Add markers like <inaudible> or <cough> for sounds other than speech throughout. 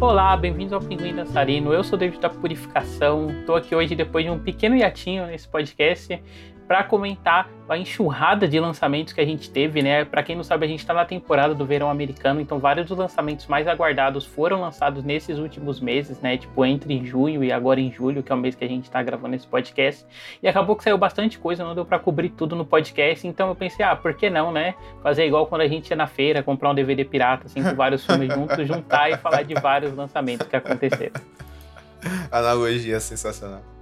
Olá, bem-vindos ao Pinguim Dançarino. Eu sou o David da Purificação. Estou aqui hoje depois de um pequeno hiatinho nesse podcast para comentar a enxurrada de lançamentos que a gente teve, né? Para quem não sabe, a gente está na temporada do verão americano, então vários dos lançamentos mais aguardados foram lançados nesses últimos meses, né? Tipo, entre junho e agora em julho, que é o mês que a gente está gravando esse podcast. E acabou que saiu bastante coisa, não deu para cobrir tudo no podcast, então eu pensei, ah, por que não, né? Fazer igual quando a gente ia na feira, comprar um DVD pirata, assim, com vários filmes juntos, juntar e falar de vários lançamentos que aconteceram. <laughs> Analogia sensacional.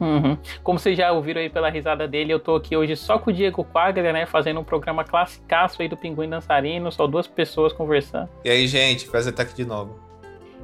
Uhum. Como vocês já ouviram aí pela risada dele, eu tô aqui hoje só com o Diego Quaglia, né? Fazendo um programa classicaço aí do Pinguim Dançarino, só duas pessoas conversando. E aí, gente, prazer estar aqui de novo.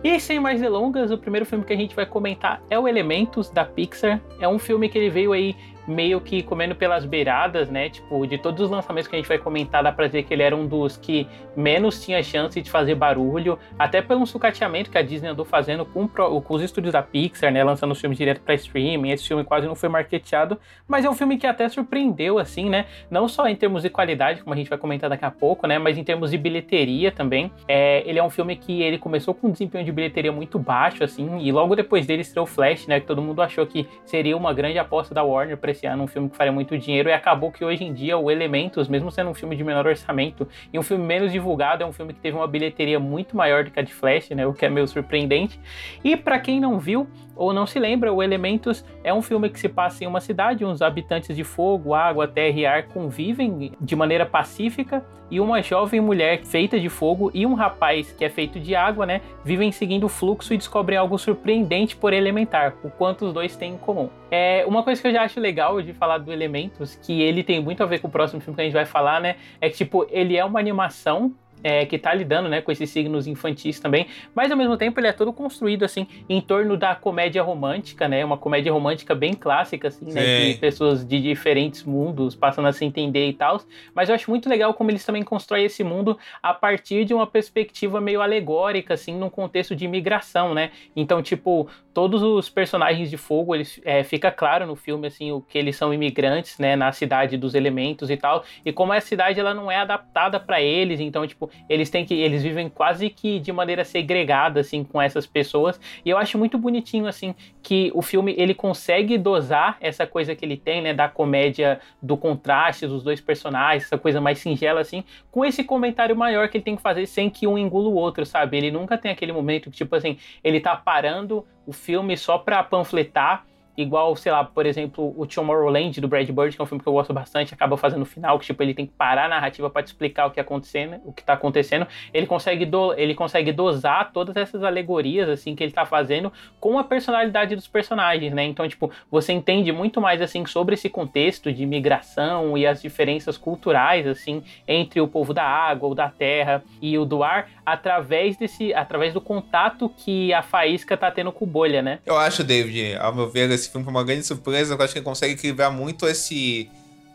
E sem mais delongas, o primeiro filme que a gente vai comentar é o Elementos da Pixar. É um filme que ele veio aí meio que comendo pelas beiradas, né? Tipo, de todos os lançamentos que a gente vai comentar, dá pra dizer que ele era um dos que menos tinha chance de fazer barulho, até pelo sucateamento que a Disney andou fazendo com, com os estúdios da Pixar, né? Lançando os filmes direto pra streaming. Esse filme quase não foi marketeado, mas é um filme que até surpreendeu, assim, né? Não só em termos de qualidade, como a gente vai comentar daqui a pouco, né? Mas em termos de bilheteria também. É, ele é um filme que ele começou com um desempenho de bilheteria muito baixo, assim, e logo depois dele estreou Flash, né? Que todo mundo achou que seria uma grande aposta da Warner pra esse ano, um filme que faria muito dinheiro, e acabou que hoje em dia o Elementos, mesmo sendo um filme de menor orçamento e um filme menos divulgado, é um filme que teve uma bilheteria muito maior do que a de Flash, né? O que é meio surpreendente. E para quem não viu, ou não se lembra, o Elementos é um filme que se passa em uma cidade, os habitantes de fogo, água, terra e ar convivem de maneira pacífica e uma jovem mulher feita de fogo e um rapaz que é feito de água, né, vivem seguindo o fluxo e descobrem algo surpreendente por elementar, o quanto os dois têm em comum. É uma coisa que eu já acho legal de falar do Elementos, que ele tem muito a ver com o próximo filme que a gente vai falar, né, é que tipo, ele é uma animação é, que está lidando né, com esses signos infantis também, mas ao mesmo tempo ele é todo construído assim em torno da comédia romântica, né? Uma comédia romântica bem clássica, assim, né? De pessoas de diferentes mundos passando a se entender e tal. Mas eu acho muito legal como eles também constroem esse mundo a partir de uma perspectiva meio alegórica, assim, num contexto de imigração, né? Então, tipo, todos os personagens de fogo, eles é, fica claro no filme assim o que eles são imigrantes, né, na cidade dos elementos e tal, e como a cidade ela não é adaptada para eles, então tipo eles têm que eles vivem quase que de maneira segregada assim com essas pessoas. E eu acho muito bonitinho assim que o filme ele consegue dosar essa coisa que ele tem, né, da comédia, do contraste dos dois personagens, essa coisa mais singela assim, com esse comentário maior que ele tem que fazer sem que um engula o outro, sabe? Ele nunca tem aquele momento que tipo assim, ele tá parando o filme só para panfletar igual, sei lá, por exemplo, o Tomorrowland do Brad Bird, que é um filme que eu gosto bastante, acaba fazendo o final, que tipo, ele tem que parar a narrativa para te explicar o que acontecendo, o que tá acontecendo. Ele consegue do, ele consegue dosar todas essas alegorias assim que ele tá fazendo com a personalidade dos personagens, né? Então, tipo, você entende muito mais assim sobre esse contexto de migração e as diferenças culturais assim entre o povo da água, o da terra e o do ar através desse através do contato que a faísca tá tendo com bolha, né? Eu acho, David, ao meu ver, esse esse filme foi uma grande surpresa. Eu acho que ele consegue equilibrar muito esse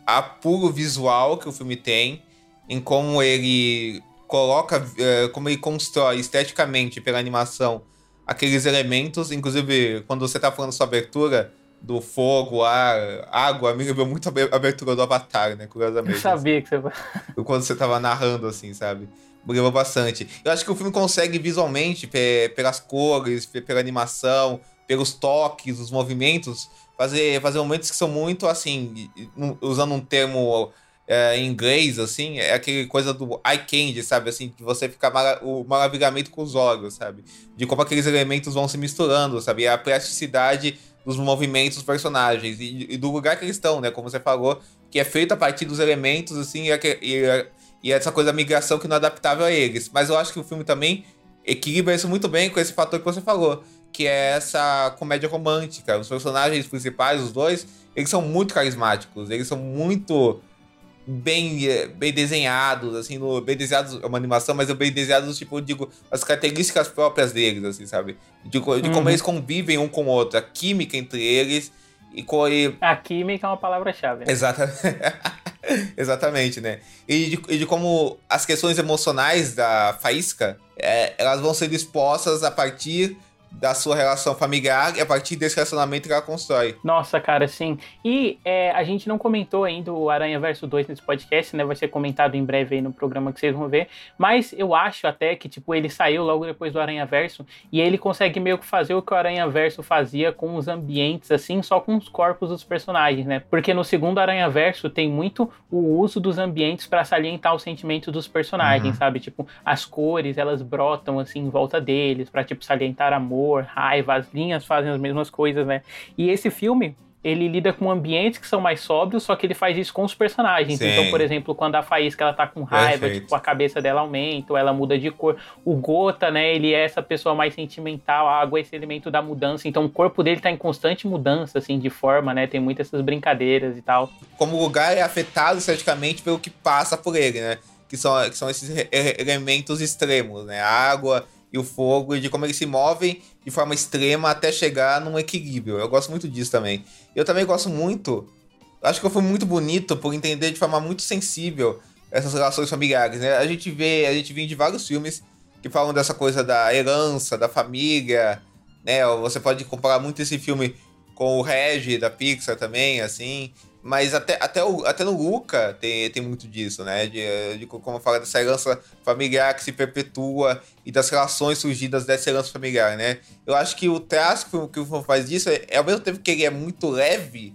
apuro visual que o filme tem, em como ele coloca, é, como ele constrói esteticamente pela animação aqueles elementos. Inclusive, quando você tá falando sua abertura do fogo, ar, água, me lembrou muito a abertura do Avatar, né? Curiosamente. Eu sabia que você <laughs> Quando você tava narrando, assim, sabe? Me lembrou bastante. Eu acho que o filme consegue visualmente, pelas cores, pela animação, pelos toques, os movimentos, fazer, fazer momentos que são muito assim, usando um termo é, em inglês, assim, é aquele coisa do eye candy, sabe? Assim, que você fica o maravilhamento com os olhos, sabe? De como aqueles elementos vão se misturando, sabe? E a plasticidade dos movimentos dos personagens e, e, do lugar que eles estão, né? Como você falou, que é feito a partir dos elementos, assim, e, e, e essa coisa da migração que não é adaptável a eles. Mas eu acho que o filme também equilibra isso muito bem com esse fator que você falou que é essa comédia romântica. Os personagens principais, os dois, eles são muito carismáticos, eles são muito bem, eh, bem desenhados, assim, no, bem desenhados, é uma animação, mas bem desenhados, tipo, eu digo, as características próprias deles, assim, sabe? De, de uhum. como eles convivem um com o outro, a química entre eles e, com, e... A química é uma palavra-chave. Né? Exatamente. <laughs> Exatamente, né? E de, e de, como as questões emocionais da Faísca, é, elas vão ser expostas a partir da sua relação familiar e a partir desse relacionamento que ela constrói. Nossa, cara, sim. E é, a gente não comentou ainda o Aranha Verso 2 nesse podcast, né? Vai ser comentado em breve aí no programa que vocês vão ver. Mas eu acho até que, tipo, ele saiu logo depois do Aranha Verso e ele consegue meio que fazer o que o Aranha Verso fazia com os ambientes, assim, só com os corpos dos personagens, né? Porque no segundo Aranha Verso tem muito o uso dos ambientes para salientar os sentimentos dos personagens, uhum. sabe? Tipo, as cores, elas brotam, assim, em volta deles, para tipo, salientar amor amor, raiva, as linhas fazem as mesmas coisas, né? E esse filme, ele lida com ambientes que são mais sóbrios, só que ele faz isso com os personagens. Sim. Então, por exemplo, quando a Faísca ela tá com raiva, tipo, a cabeça dela aumenta, ou ela muda de cor. O Gota, né, ele é essa pessoa mais sentimental, a água é esse elemento da mudança. Então, o corpo dele tá em constante mudança, assim, de forma, né? Tem muitas essas brincadeiras e tal. Como o lugar é afetado esteticamente pelo que passa por ele, né? Que são, que são esses elementos extremos, né? A água e o fogo e de como eles se movem de forma extrema até chegar num equilíbrio. Eu gosto muito disso também. Eu também gosto muito. Acho que foi muito bonito por entender de forma muito sensível essas relações familiares, né? A gente vê, a gente vem de vários filmes que falam dessa coisa da herança, da família, né? Você pode comparar muito esse filme com o Reg da Pixar também, assim. Mas até, até, o, até no Luca tem, tem muito disso, né? De, de como fala dessa herança familiar que se perpetua e das relações surgidas dessa herança familiar, né? Eu acho que o traço que o filme faz disso é, é, ao mesmo tempo que ele é muito leve,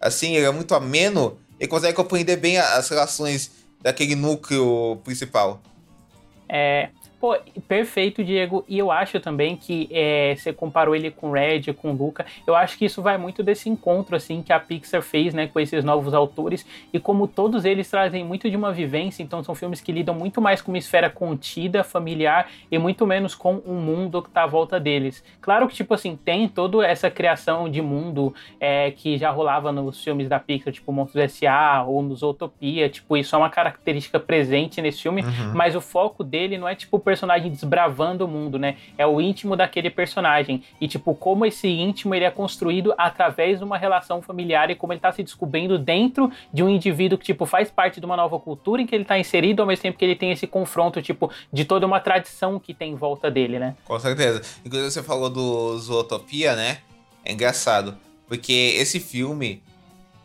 assim, ele é muito ameno, ele consegue compreender bem as relações daquele núcleo principal. É, Pô, perfeito, Diego. E eu acho também que é, você comparou ele com Red, com Luca. Eu acho que isso vai muito desse encontro assim que a Pixar fez, né, com esses novos autores. E como todos eles trazem muito de uma vivência, então são filmes que lidam muito mais com uma esfera contida, familiar e muito menos com o um mundo que tá à volta deles. Claro que tipo assim tem toda essa criação de mundo é, que já rolava nos filmes da Pixar, tipo Monstros S.A. ou nos Utopia. Tipo isso é uma característica presente nesse filme, uhum. mas o foco dele não é tipo personagem desbravando o mundo, né? É o íntimo daquele personagem. E, tipo, como esse íntimo ele é construído através de uma relação familiar e como ele tá se descobrindo dentro de um indivíduo que, tipo, faz parte de uma nova cultura em que ele tá inserido, ao mesmo tempo que ele tem esse confronto, tipo, de toda uma tradição que tem em volta dele, né? Com certeza. Inclusive, você falou do Zootopia, né? É engraçado. Porque esse filme,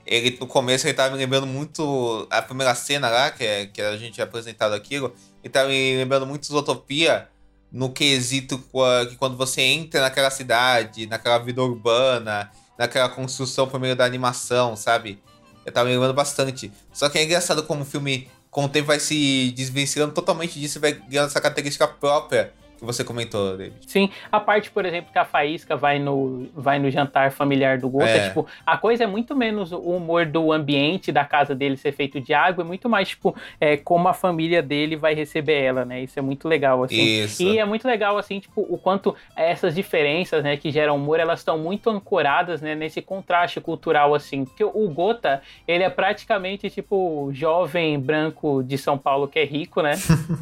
ele no começo ele tava me lembrando muito a primeira cena lá, que, é, que a gente é apresentado aquilo, e tá me lembrando muito Zootopia no quesito que quando você entra naquela cidade, naquela vida urbana, naquela construção por meio da animação, sabe? Eu tava me lembrando bastante. Só que é engraçado como o filme, com o tempo, vai se desvencilhando totalmente disso e vai ganhando essa característica própria que você comentou, David. Sim, a parte, por exemplo, que a Faísca vai no, vai no jantar familiar do Gota, é. tipo, a coisa é muito menos o humor do ambiente da casa dele ser feito de água, é muito mais, tipo, é, como a família dele vai receber ela, né? Isso é muito legal, assim. Isso. E é muito legal, assim, tipo, o quanto essas diferenças, né, que geram humor, elas estão muito ancoradas, né, nesse contraste cultural, assim. Porque o Gota, ele é praticamente, tipo, jovem branco de São Paulo que é rico, né?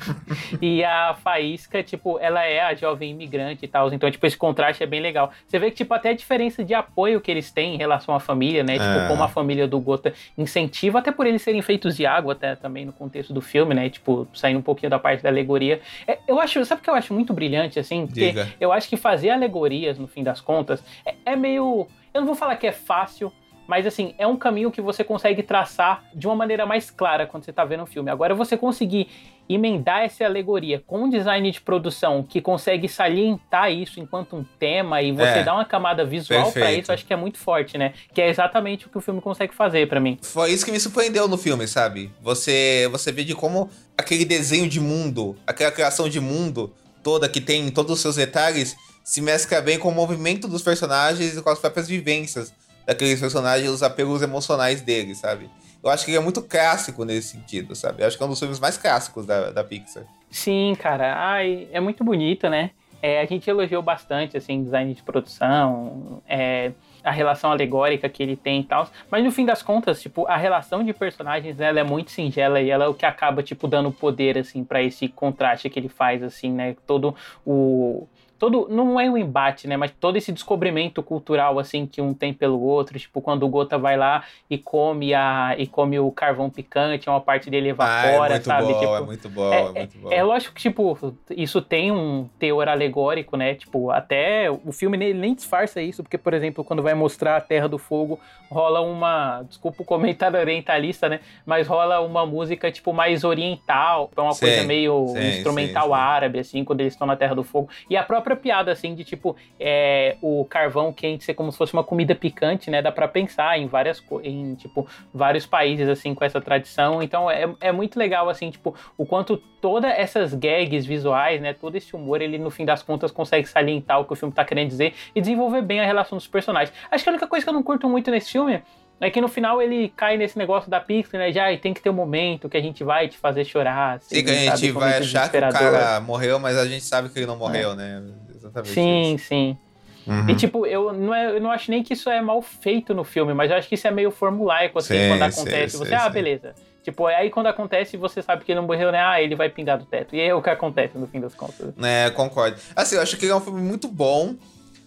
<laughs> e a Faísca, tipo, ela ela é a jovem imigrante e tal. Então, tipo, esse contraste é bem legal. Você vê que, tipo, até a diferença de apoio que eles têm em relação à família, né? Tipo, é. como a família do Gota incentiva, até por eles serem feitos de água, até também no contexto do filme, né? Tipo, saindo um pouquinho da parte da alegoria. É, eu acho, sabe o que eu acho muito brilhante, assim? Porque Diga. eu acho que fazer alegorias, no fim das contas, é, é meio. Eu não vou falar que é fácil, mas assim, é um caminho que você consegue traçar de uma maneira mais clara quando você está vendo o filme. Agora, você conseguir emendar essa alegoria com um design de produção que consegue salientar isso enquanto um tema e você é, dar uma camada visual para isso, acho que é muito forte, né? Que é exatamente o que o filme consegue fazer para mim. Foi isso que me surpreendeu no filme, sabe? Você você vê de como aquele desenho de mundo, aquela criação de mundo toda que tem em todos os seus detalhes se mescla bem com o movimento dos personagens e com as próprias vivências daqueles personagens, os apelos emocionais deles, sabe? Eu acho que ele é muito clássico nesse sentido, sabe? Eu acho que é um dos filmes mais clássicos da, da Pixar. Sim, cara. Ai, é muito bonito, né? É, a gente elogiou bastante, assim, design de produção, é, a relação alegórica que ele tem e tal. Mas no fim das contas, tipo, a relação de personagens, ela é muito singela e ela é o que acaba, tipo, dando poder, assim, para esse contraste que ele faz, assim, né? Todo o todo não é um embate, né, mas todo esse descobrimento cultural assim que um tem pelo outro, tipo quando o Gota vai lá e come a e come o carvão picante, uma parte dele evapora, ah, é sabe? Bom, tipo, é muito bom, é, é muito bom. É, lógico que tipo isso tem um teor alegórico, né? Tipo, até o filme nem disfarça isso, porque por exemplo, quando vai mostrar a Terra do Fogo, rola uma, desculpa o comentário orientalista, né, mas rola uma música tipo mais oriental, é uma sim, coisa meio sim, instrumental sim, árabe assim, quando eles estão na Terra do Fogo. E a própria piada, assim, de tipo, é, o carvão quente ser como se fosse uma comida picante, né? Dá para pensar em várias, em, tipo, vários países, assim, com essa tradição. Então é, é muito legal, assim, tipo, o quanto todas essas gags visuais, né? Todo esse humor, ele no fim das contas consegue salientar o que o filme tá querendo dizer e desenvolver bem a relação dos personagens. Acho que a única coisa que eu não curto muito nesse filme é que no final ele cai nesse negócio da Pixar, né? Já tem que ter um momento que a gente vai te fazer chorar. Assim, Sim, que a gente vai achar que o cara morreu, mas a gente sabe que ele não morreu, é. né? Exatamente. Sim, isso. sim. Uhum. E tipo, eu não, é, eu não acho nem que isso é mal feito no filme, mas eu acho que isso é meio formulaico, assim, sim, quando acontece. Sim, você, sim, ah, beleza. Tipo, aí quando acontece, você sabe que ele não morreu, né? Ah, ele vai pingar do teto. E é o que acontece no fim das contas. É, concordo. Assim, eu acho que ele é um filme muito bom.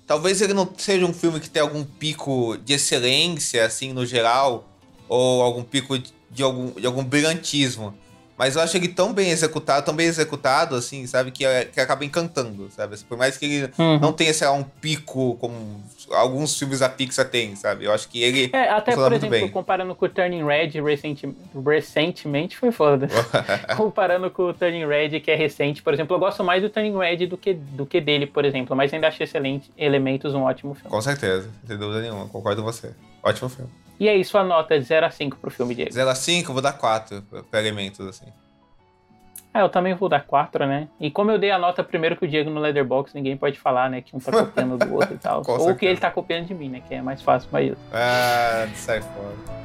Talvez ele não seja um filme que tenha algum pico de excelência, assim, no geral ou algum pico de algum, de algum brilhantismo. Mas eu acho ele tão bem executado, tão bem executado, assim, sabe? Que, que acaba encantando, sabe? Por mais que ele uhum. não tenha, sei lá, um pico como alguns filmes da Pixar têm, sabe? Eu acho que ele. É, até por exemplo, comparando com o Turning Red recenti recentemente, foi foda. <laughs> comparando com o Turning Red, que é recente, por exemplo, eu gosto mais do Turning Red do que, do que dele, por exemplo. Mas ainda acho excelente Elementos um ótimo filme. Com certeza, sem dúvida nenhuma, concordo com você. Ótimo filme. E aí, sua nota de 0 a 5 pro filme, Diego? 0 a 5, eu vou dar 4 pra elementos, assim. Ah, eu também vou dar 4, né? E como eu dei a nota primeiro que o Diego no Leatherbox, ninguém pode falar, né? Que um tá copiando do outro e <laughs> tal. Ou certeza. que ele tá copiando de mim, né? Que é mais fácil pra isso. Ah, sai fora.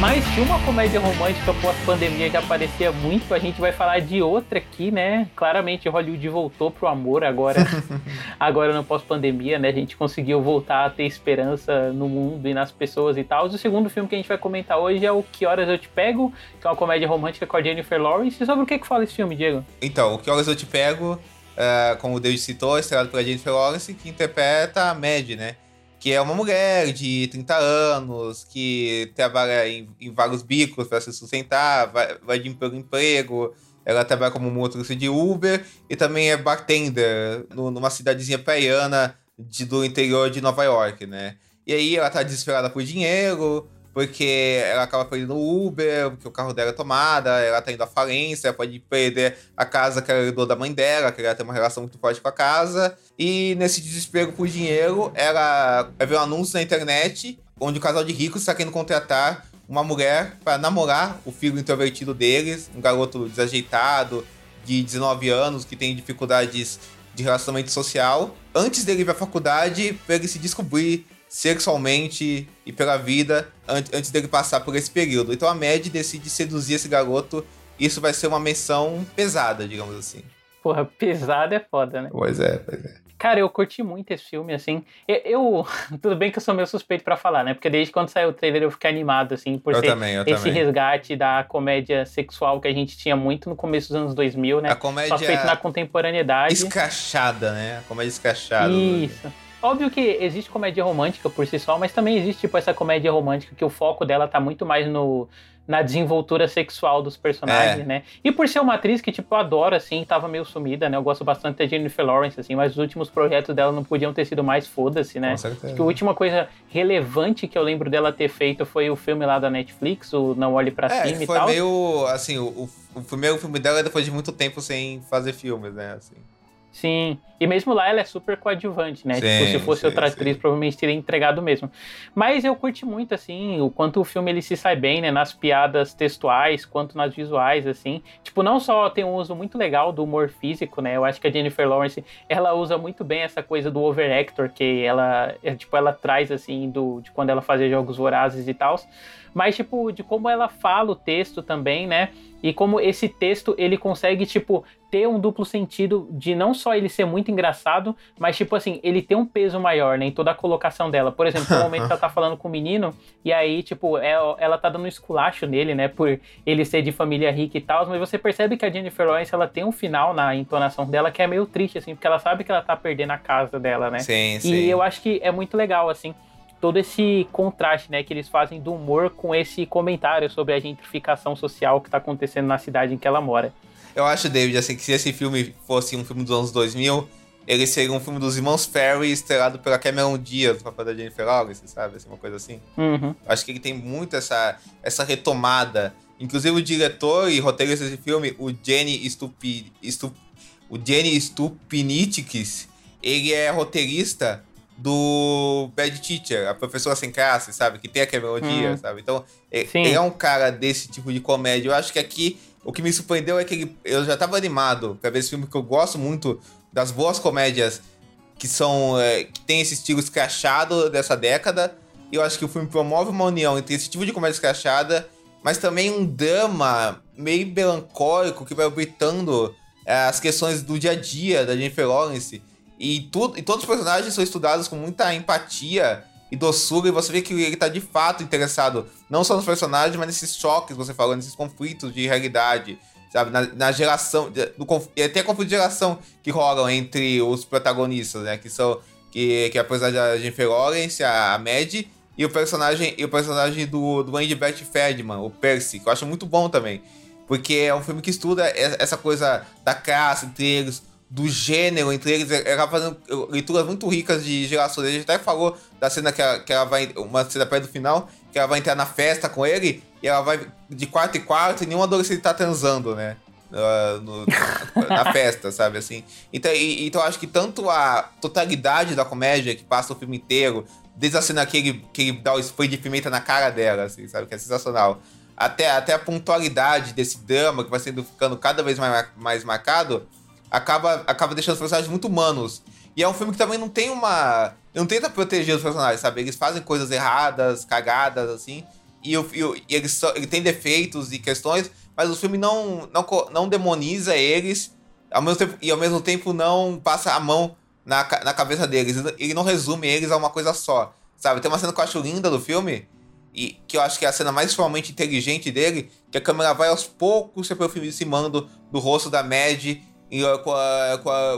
Mas se uma comédia romântica pós-pandemia já aparecia muito, a gente vai falar de outra aqui, né? Claramente Hollywood voltou pro amor agora, <laughs> agora no pós-pandemia, né? A gente conseguiu voltar a ter esperança no mundo e nas pessoas e tal. O segundo filme que a gente vai comentar hoje é o Que Horas Eu Te Pego, que é uma comédia romântica com a Jennifer Lawrence. E sobre o que que fala esse filme, Diego? Então, o Que Horas Eu Te Pego, uh, como o David citou, estrelado pela Jennifer Lawrence, que interpreta a Mad, né? que é uma mulher de 30 anos, que trabalha em, em vários bicos para se sustentar, vai, vai de emprego em emprego. Ela trabalha como motorista de Uber e também é bartender no, numa cidadezinha praiana de, do interior de Nova York, né? E aí ela tá desesperada por dinheiro, porque ela acaba perdendo o Uber, porque o carro dela é tomada, ela tá indo à falência, pode perder a casa que ela herdou da mãe dela, que ela tem uma relação muito forte com a casa. E nesse desespero por dinheiro, ela ver um anúncio na internet onde o casal de ricos está querendo contratar uma mulher para namorar o filho introvertido deles, um garoto desajeitado, de 19 anos, que tem dificuldades de relacionamento social, antes dele ir pra faculdade, para ele se descobrir sexualmente e pela vida antes dele passar por esse período. Então a Mad decide seduzir esse garoto. Isso vai ser uma menção pesada, digamos assim. Porra, pesada é foda, né? Pois é, pois é. Cara, eu curti muito esse filme, assim. Eu, eu <laughs> tudo bem que eu sou meio suspeito para falar, né? Porque desde quando saiu o trailer eu fiquei animado, assim, por eu ser também, esse também. resgate da comédia sexual que a gente tinha muito no começo dos anos 2000, né? A comédia Só feito na contemporaneidade. Escrachada, né? A comédia escrachada. Isso. Óbvio que existe comédia romântica por si só, mas também existe tipo essa comédia romântica que o foco dela tá muito mais no na desenvoltura sexual dos personagens, é. né? E por ser uma atriz que, tipo, eu adoro, assim, tava meio sumida, né? Eu gosto bastante da Jennifer Lawrence, assim, mas os últimos projetos dela não podiam ter sido mais foda-se, né? Acho que a última coisa relevante que eu lembro dela ter feito foi o filme lá da Netflix, o Não Olhe Pra é, Cima e tal. foi meio, assim, o, o primeiro filme dela é depois de muito tempo sem fazer filmes, né? Assim. Sim, e mesmo lá ela é super coadjuvante, né? Sim, tipo, se fosse sim, outra atriz, sim. provavelmente teria entregado mesmo. Mas eu curti muito, assim, o quanto o filme ele se sai bem, né? Nas piadas textuais, quanto nas visuais, assim. Tipo, não só tem um uso muito legal do humor físico, né? Eu acho que a Jennifer Lawrence, ela usa muito bem essa coisa do overactor, que ela, é, tipo, ela traz, assim, do, de quando ela fazia Jogos Vorazes e tal mas, tipo, de como ela fala o texto também, né? E como esse texto ele consegue, tipo, ter um duplo sentido de não só ele ser muito engraçado, mas, tipo assim, ele tem um peso maior, né? Em toda a colocação dela. Por exemplo, no momento que ela tá falando com o menino, e aí, tipo, ela, é, ela tá dando um esculacho nele, né? Por ele ser de família rica e tal, mas você percebe que a Jennifer Lawrence, ela tem um final na entonação dela que é meio triste, assim, porque ela sabe que ela tá perdendo a casa dela, né? Sim, sim. E eu acho que é muito legal, assim todo esse contraste, né, que eles fazem do humor com esse comentário sobre a gentrificação social que está acontecendo na cidade em que ela mora. Eu acho, David, assim, que se esse filme fosse um filme dos anos 2000, ele seria um filme dos irmãos Ferry estrelado pela Cameron Diaz, do papel da Jennifer Lawrence, sabe? Assim, uma coisa assim. Uhum. Acho que ele tem muito essa, essa retomada. Inclusive o diretor e roteirista desse filme, o Jenny Stupi, Stup, o Jenny Stupinitics, ele é roteirista do Bad Teacher, a professora sem classe, sabe? Que tem aquela melodia, hum. sabe? Então, ele é um cara desse tipo de comédia. Eu acho que aqui, o que me surpreendeu é que ele, eu já tava animado pra ver esse filme, que eu gosto muito das boas comédias que são. É, que tem esse estilo escrachado dessa década. E eu acho que o filme promove uma união entre esse tipo de comédia escrachada, mas também um drama meio melancólico que vai gritando é, as questões do dia a dia da Jennifer Lawrence e, tudo, e todos os personagens são estudados com muita empatia e doçura, e você vê que ele tá de fato interessado não só nos personagens, mas nesses choques, você falou, nesses conflitos de realidade, sabe? Na, na geração, do, e até conflito de geração que rolam entre os protagonistas, né? Que são, que, que é a personagem Jennifer Lawrence, a, a Mad, e o personagem, e o personagem do, do Andy Bert Ferdman, o Percy, que eu acho muito bom também. Porque é um filme que estuda essa coisa da classe entre eles, do gênero entre eles, ela fazendo leituras muito ricas de gerações. A gente até falou da cena que ela, que ela vai. Uma cena perto do final, que ela vai entrar na festa com ele, e ela vai de quarto em quarto e nenhum adolescente tá transando, né? Uh, no, na <laughs> festa, sabe assim? Então, e, então acho que tanto a totalidade da comédia que passa o filme inteiro, desde a cena que ele, que ele dá o spray de pimenta na cara dela, assim, sabe? Que é sensacional. Até, até a pontualidade desse drama que vai sendo ficando cada vez mais, mais marcado acaba, acaba deixando os personagens muito humanos. E é um filme que também não tem uma. Não tenta proteger os personagens, sabe? Eles fazem coisas erradas, cagadas, assim. E, o, e, e eles só, ele tem defeitos e questões, mas o filme não, não, não demoniza eles ao mesmo tempo, e ao mesmo tempo não passa a mão na, na cabeça deles. Ele não resume eles a uma coisa só. Sabe? Tem uma cena que eu acho linda do filme, e que eu acho que é a cena mais formalmente inteligente dele, que a câmera vai aos poucos se aproximando do rosto da Mad e,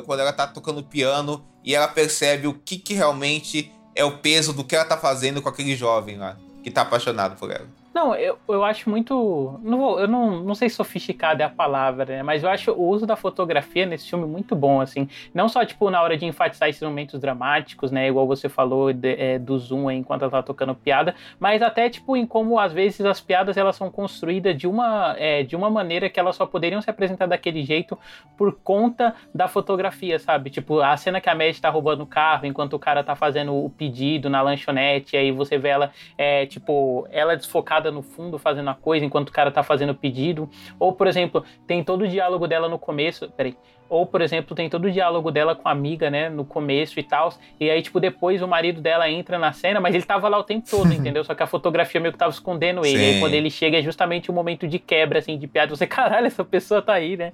quando ela tá tocando piano e ela percebe o que, que realmente é o peso do que ela tá fazendo com aquele jovem lá, que tá apaixonado por ela. Não, eu, eu acho muito. Não vou, eu não, não sei se sofisticado é a palavra, né? Mas eu acho o uso da fotografia nesse filme muito bom, assim. Não só, tipo, na hora de enfatizar esses momentos dramáticos, né? Igual você falou de, é, do zoom aí, enquanto ela tá tocando piada, mas até, tipo, em como às vezes as piadas elas são construídas de uma, é, de uma maneira que elas só poderiam se apresentar daquele jeito por conta da fotografia, sabe? Tipo, a cena que a Mad tá roubando o carro enquanto o cara tá fazendo o pedido na lanchonete, aí você vê ela, é, tipo, ela desfocada no fundo fazendo a coisa enquanto o cara tá fazendo o pedido. Ou, por exemplo, tem todo o diálogo dela no começo. Peraí. Ou, por exemplo, tem todo o diálogo dela com a amiga, né, no começo e tal. E aí, tipo, depois o marido dela entra na cena, mas ele tava lá o tempo todo, <laughs> entendeu? Só que a fotografia meio que tava escondendo ele. Sim. E aí, quando ele chega, é justamente o momento de quebra, assim, de piada. Você, <laughs> caralho, essa pessoa tá aí, né?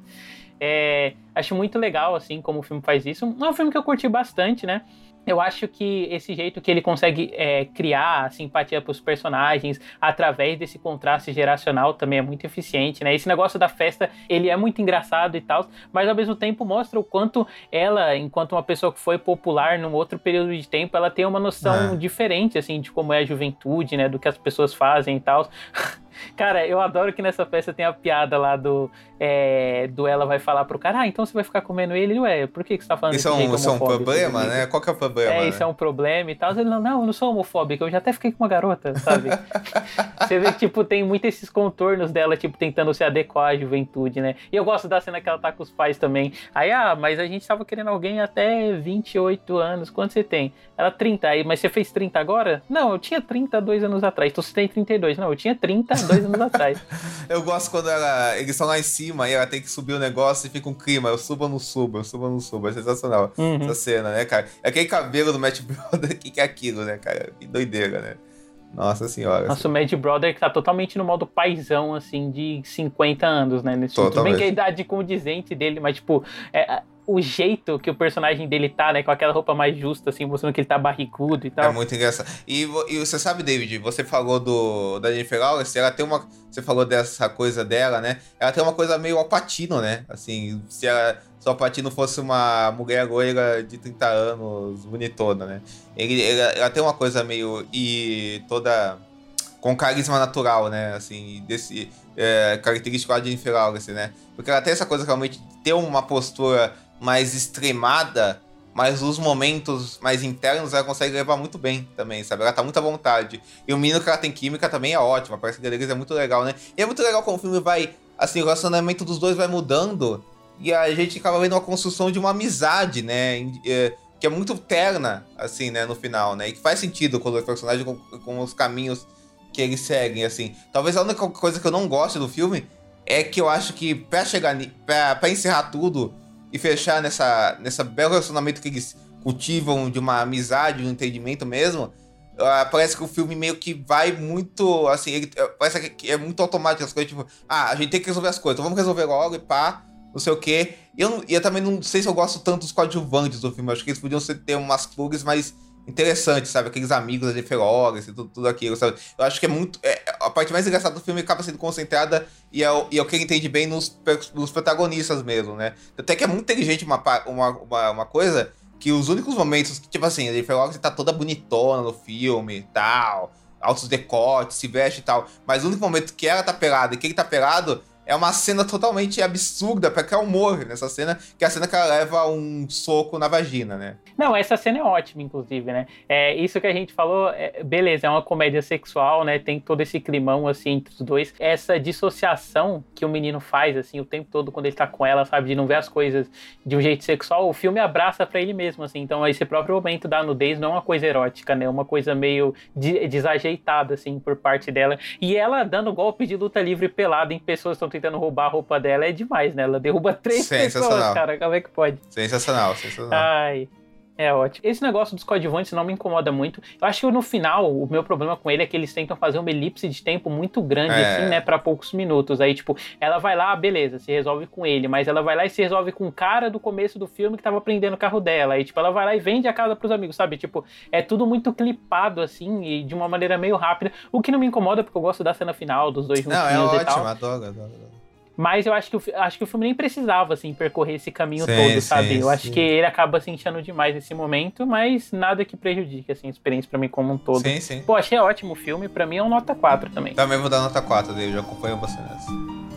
É, acho muito legal, assim, como o filme faz isso. É um filme que eu curti bastante, né? Eu acho que esse jeito que ele consegue é, criar simpatia para os personagens através desse contraste geracional também é muito eficiente, né? Esse negócio da festa, ele é muito engraçado e tal, mas ao mesmo tempo mostra o quanto ela, enquanto uma pessoa que foi popular num outro período de tempo, ela tem uma noção é. diferente, assim, de como é a juventude, né? Do que as pessoas fazem e tal. <laughs> Cara, eu adoro que nessa festa tem a piada lá do, é, do ela vai falar pro cara, ah, então você vai ficar comendo ele? Ué, por que, que você tá falando isso? É um, isso é um problema, né? Qual que é o problema? É, né? isso é um problema e tal. Ele, não, não, eu não sou homofóbico, eu já até fiquei com uma garota, sabe? <laughs> você vê que, tipo, tem muito esses contornos dela, tipo, tentando se adequar à juventude, né? E eu gosto da cena que ela tá com os pais também. Aí, ah, mas a gente tava querendo alguém até 28 anos. Quanto você tem? Ela, 30. Aí, mas você fez 30 agora? Não, eu tinha 32 anos atrás. Então você tem 32. Não, eu tinha 30 dois anos atrás. <laughs> Eu gosto quando ela, eles estão lá em cima e ela tem que subir o negócio e fica um clima. Eu subo ou não subo, eu subo ou não subo. É sensacional uhum. essa cena, né, cara? É aquele cabelo do Matt Brother, o <laughs> que, que é aquilo, né, cara? Que doideira, né? Nossa senhora. Nosso Mad Brother que tá totalmente no modo paizão, assim, de 50 anos, né? Nesse Tudo bem que a idade condizente dele, mas, tipo, é, o jeito que o personagem dele tá, né? Com aquela roupa mais justa, assim, mostrando que ele tá barrigudo e tal. É muito engraçado. E, e você sabe, David, você falou do da Jennifer Lawrence, ela tem uma. Você falou dessa coisa dela, né? Ela tem uma coisa meio alpatino, né? Assim, se ela. Se o Alpatino fosse uma mulher loira de 30 anos, bonitona, né? Ele, ela, ela tem uma coisa meio. E toda. Com carisma natural, né? Assim, desse. É, característico da Jennifer Lawrence, né? Porque ela tem essa coisa realmente de ter uma postura mais extremada, mas os momentos mais internos ela consegue levar muito bem também, sabe? Ela tá muito à vontade. E o menino que ela tem química também é ótimo, a parceria deles é muito legal, né? E é muito legal como o filme vai, assim, o relacionamento dos dois vai mudando e a gente acaba vendo uma construção de uma amizade, né? É, que é muito terna, assim, né, no final, né? E que faz sentido com os personagens, com, com os caminhos que eles seguem, assim. Talvez a única coisa que eu não gosto do filme é que eu acho que pra chegar, pra, pra encerrar tudo, e fechar nessa, nessa belo relacionamento que eles cultivam de uma amizade, um entendimento mesmo, uh, parece que o filme meio que vai muito, assim, ele, uh, parece que é muito automático as coisas, tipo, ah, a gente tem que resolver as coisas, então vamos resolver logo e pá, não sei o quê. E eu, eu também não sei se eu gosto tanto dos coadjuvantes do filme, acho que eles podiam ter umas plugs mais interessante, sabe? Aqueles amigos da Jennifer Lawrence e tudo, tudo aquilo, sabe? Eu acho que é muito. É, a parte mais engraçada do filme acaba sendo concentrada e é, e é o que ele entende bem nos, nos protagonistas mesmo, né? Até que é muito inteligente uma, uma, uma, uma coisa que os únicos momentos que, tipo assim, a Jennifer Lawrence tá toda bonitona no filme e tal, altos decotes, se veste e tal, mas o único momento que ela tá pelada e que ele tá pelado é uma cena totalmente absurda para criar humor nessa cena, que é a cena que ela leva um soco na vagina, né? Não, essa cena é ótima, inclusive, né? É, isso que a gente falou, é, beleza, é uma comédia sexual, né? Tem todo esse climão, assim, entre os dois. Essa dissociação que o menino faz, assim, o tempo todo quando ele tá com ela, sabe? De não ver as coisas de um jeito sexual, o filme abraça para ele mesmo, assim. Então, esse próprio momento da nudez não é uma coisa erótica, né? É uma coisa meio de, desajeitada, assim, por parte dela. E ela dando golpe de luta livre pelada em pessoas que estão tentando roubar a roupa dela é demais, né? Ela derruba três pessoas, cara. Como é que pode? Sensacional, sensacional. Ai. É ótimo. Esse negócio dos coadjuvantes não me incomoda muito. Eu acho que no final, o meu problema com ele é que eles tentam fazer uma elipse de tempo muito grande, é. assim, né, pra poucos minutos. Aí, tipo, ela vai lá, beleza, se resolve com ele, mas ela vai lá e se resolve com o cara do começo do filme que tava prendendo o carro dela. Aí, tipo, ela vai lá e vende a casa pros amigos, sabe? Tipo, é tudo muito clipado, assim, e de uma maneira meio rápida. O que não me incomoda, porque eu gosto da cena final, dos dois juntinhos não, é ótimo, tal. Adoro, adoro, adoro. Mas eu acho que, o, acho que o filme nem precisava, assim, percorrer esse caminho sim, todo, sabe? Sim, eu acho que ele acaba se enchendo demais nesse momento, mas nada que prejudique, assim, a experiência pra mim como um todo. Sim, sim. Pô, achei ótimo o filme, pra mim é um nota 4 também. Também vou dar nota 4 dele, já acompanho você nessa.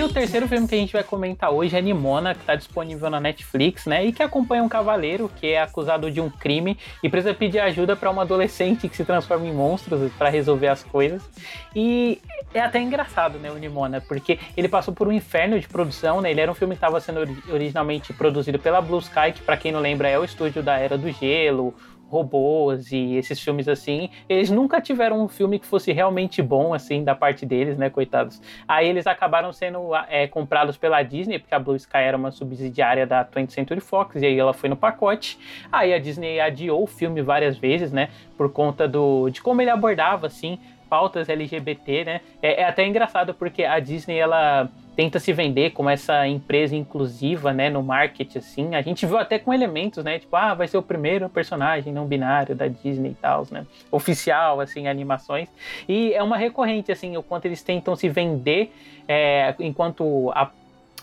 E o terceiro filme que a gente vai comentar hoje é Nimona, que está disponível na Netflix, né? E que acompanha um cavaleiro que é acusado de um crime e precisa pedir ajuda para uma adolescente que se transforma em monstros para resolver as coisas. E é até engraçado, né, o Nimona, porque ele passou por um inferno de produção, né? Ele era um filme que estava sendo originalmente produzido pela Blue Sky, que para quem não lembra é o estúdio da Era do Gelo, robôs e esses filmes assim, eles nunca tiveram um filme que fosse realmente bom, assim, da parte deles, né, coitados. Aí eles acabaram sendo é, comprados pela Disney, porque a Blue Sky era uma subsidiária da 20th Century Fox, e aí ela foi no pacote. Aí a Disney adiou o filme várias vezes, né, por conta do, de como ele abordava, assim, pautas LGBT, né? É, é, até engraçado porque a Disney ela tenta se vender como essa empresa inclusiva, né, no marketing assim. A gente viu até com elementos, né, tipo, ah, vai ser o primeiro personagem não binário da Disney e tal, né? Oficial assim, animações. E é uma recorrente assim, o quanto eles tentam se vender é, enquanto a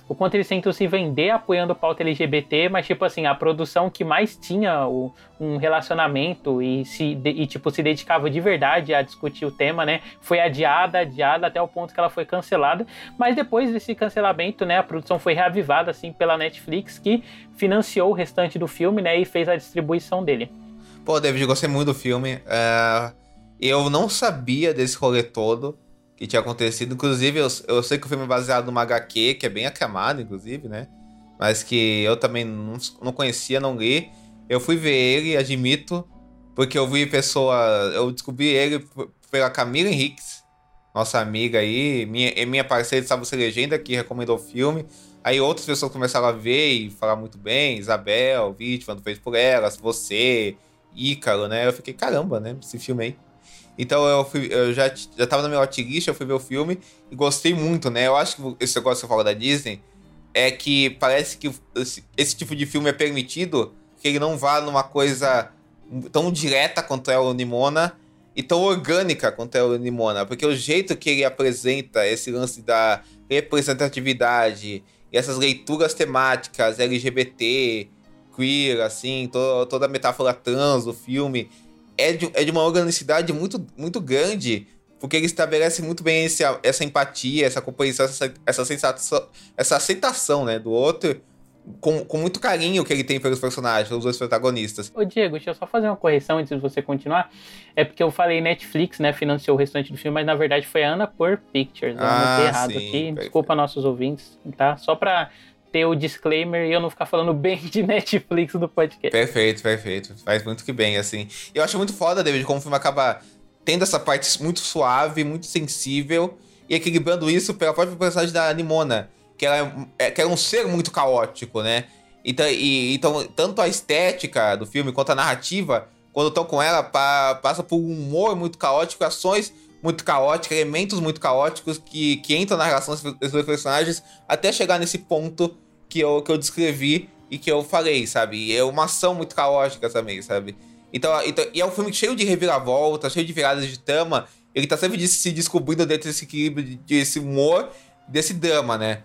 o quanto eles tentam se vender apoiando pauta LGBT, mas tipo assim, a produção que mais tinha o, um relacionamento e se de, e, tipo se dedicava de verdade a discutir o tema, né, foi adiada, adiada até o ponto que ela foi cancelada, mas depois desse cancelamento, né, a produção foi reavivada assim pela Netflix que financiou o restante do filme, né, e fez a distribuição dele. Pô, David, gostei muito do filme. Uh, eu não sabia desse rolê todo que tinha acontecido. Inclusive, eu, eu sei que o filme é baseado numa HQ, que é bem aclamado, inclusive, né? Mas que eu também não, não conhecia, não li. Eu fui ver ele, admito, porque eu vi pessoa. Eu descobri ele pela Camila Henriques, nossa amiga aí, minha, minha parceira de Sabe Você Legenda, que recomendou o filme. Aí outras pessoas começaram a ver e falar muito bem, Isabel, Vítima, do Fez por Elas, você, Ícaro, né? Eu fiquei, caramba, né? Esse filme aí. Então eu, fui, eu já, já tava na minha hotlist, eu fui ver o filme e gostei muito, né? Eu acho que esse negócio que eu falo da Disney é que parece que esse, esse tipo de filme é permitido, que ele não vá numa coisa tão direta quanto é o Nimona e tão orgânica quanto é o Nimona. Porque o jeito que ele apresenta esse lance da representatividade e essas leituras temáticas LGBT, queer, assim, to, toda a metáfora trans do filme é de, é de uma organicidade muito, muito grande, porque ele estabelece muito bem esse, essa empatia, essa compreensão, essa, essa, sensação, essa aceitação né, do outro, com, com muito carinho que ele tem pelos personagens, pelos dois protagonistas. Ô Diego, deixa eu só fazer uma correção antes de você continuar. É porque eu falei Netflix, né, financiou o restante do filme, mas na verdade foi a Ana por Pictures. Eu ah, errado sim, aqui. Desculpa nossos ouvintes, tá? Só pra ter o disclaimer e eu não ficar falando bem de Netflix no podcast. Perfeito, perfeito. Faz muito que bem, assim. Eu acho muito foda, David, como o filme acaba tendo essa parte muito suave, muito sensível, e equilibrando isso pela própria personagem da Nimona, que ela é, é que é um ser muito caótico, né? Então, e, então, tanto a estética do filme quanto a narrativa, quando estão com ela, pa, passa por um humor muito caótico, ações muito caóticas, elementos muito caóticos que, que entram na relação desses dois personagens até chegar nesse ponto que eu, que eu descrevi e que eu falei, sabe? E é uma ação muito caótica também, sabe? Então, então, e é um filme cheio de reviravolta, cheio de viradas de trama. Ele tá sempre se descobrindo dentro desse equilíbrio, desse humor, desse drama, né?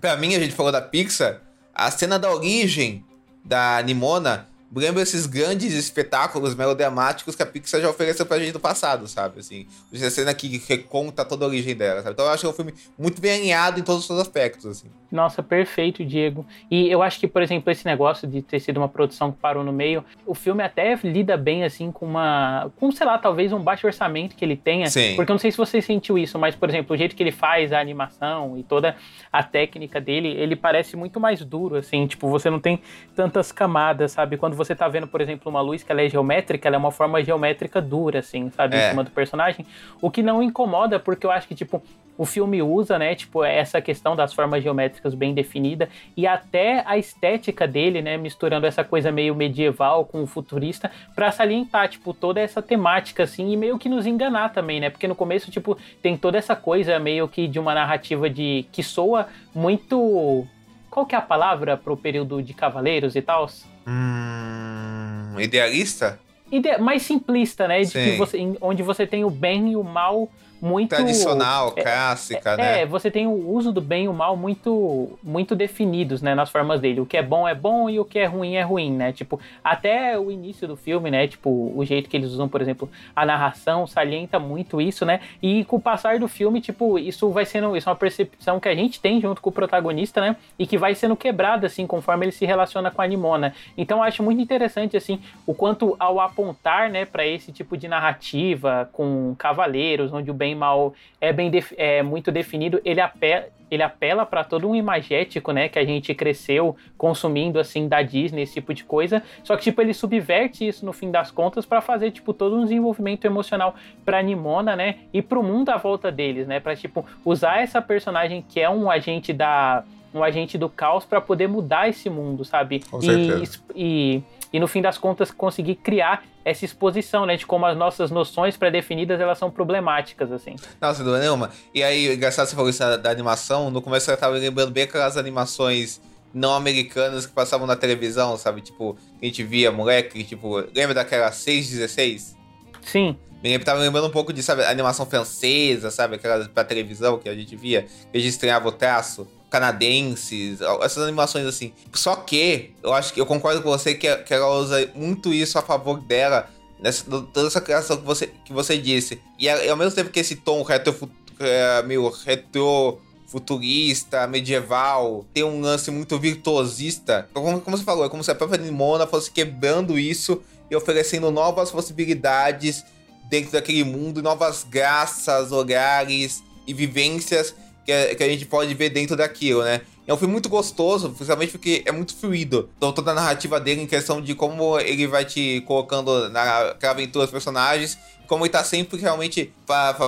Pra mim, a gente falou da Pixar, a cena da origem da Nimona lembra esses grandes espetáculos melodramáticos que a Pixar já ofereceu pra gente no passado, sabe? Assim, essa cena que reconta toda a origem dela, sabe? Então eu acho que é um filme muito bem alinhado em todos os seus aspectos, assim. Nossa, perfeito, Diego. E eu acho que, por exemplo, esse negócio de ter sido uma produção que parou no meio, o filme até lida bem, assim, com uma. com, sei lá, talvez um baixo orçamento que ele tenha. Sim. Porque eu não sei se você sentiu isso, mas, por exemplo, o jeito que ele faz a animação e toda a técnica dele, ele parece muito mais duro, assim. Tipo, você não tem tantas camadas, sabe? Quando você tá vendo, por exemplo, uma luz que ela é geométrica, ela é uma forma geométrica dura, assim, sabe? É. Em cima do personagem. O que não incomoda, porque eu acho que, tipo, o filme usa, né, tipo, essa questão das formas geométricas bem definida e até a estética dele, né, misturando essa coisa meio medieval com o futurista para salientar, tipo, toda essa temática assim e meio que nos enganar também, né? Porque no começo, tipo, tem toda essa coisa meio que de uma narrativa de que soa muito qual que é a palavra pro período de cavaleiros e tal? Hum, idealista? Ide mais simplista, né? De que você, onde você tem o bem e o mal muito tradicional, é, clássica, é, né? É, você tem o uso do bem e o mal muito muito definidos, né, nas formas dele. O que é bom é bom e o que é ruim é ruim, né? Tipo, até o início do filme, né, tipo, o jeito que eles usam, por exemplo, a narração salienta muito isso, né? E com o passar do filme, tipo, isso vai sendo isso é uma percepção que a gente tem junto com o protagonista, né? E que vai sendo quebrada assim conforme ele se relaciona com a Nimona. Então, eu acho muito interessante assim o quanto ao apontar, né, para esse tipo de narrativa com cavaleiros, onde o bem mal é bem é muito definido, ele apela, ele apela para todo um imagético, né, que a gente cresceu consumindo assim da Disney, esse tipo de coisa. Só que tipo ele subverte isso no fim das contas para fazer tipo todo um desenvolvimento emocional para Nimona, né, e para o mundo à volta deles, né, para tipo usar essa personagem que é um agente da um agente do caos para poder mudar esse mundo, sabe? Com e, e, e no fim das contas conseguir criar essa exposição, né, de como as nossas noções pré-definidas elas são problemáticas, assim. Nossa, dúvida nenhuma. E aí, engraçado você falou isso da, da animação, no começo eu tava lembrando bem aquelas animações não americanas que passavam na televisão, sabe? Tipo, a gente via moleque, tipo, lembra daquela 616? Sim. Me tava lembrando um pouco de, sabe, animação francesa, sabe? Aquela pra televisão que a gente via, que a gente estranhava o traço canadenses, essas animações assim. Só que eu acho que eu concordo com você que, que ela usa muito isso a favor dela, nessa, toda essa criação que você, que você disse. E, ao mesmo tempo que esse tom retro, é, meio retro futurista, medieval, tem um lance muito virtuosista. Como, como você falou, é como se a própria Nimona fosse quebrando isso e oferecendo novas possibilidades dentro daquele mundo, novas graças, olhares e vivências que a, que a gente pode ver dentro daquilo, né? É um filme muito gostoso, principalmente porque é muito fluido. Então, toda a narrativa dele em questão de como ele vai te colocando na aventura dos personagens, como ele tá sempre realmente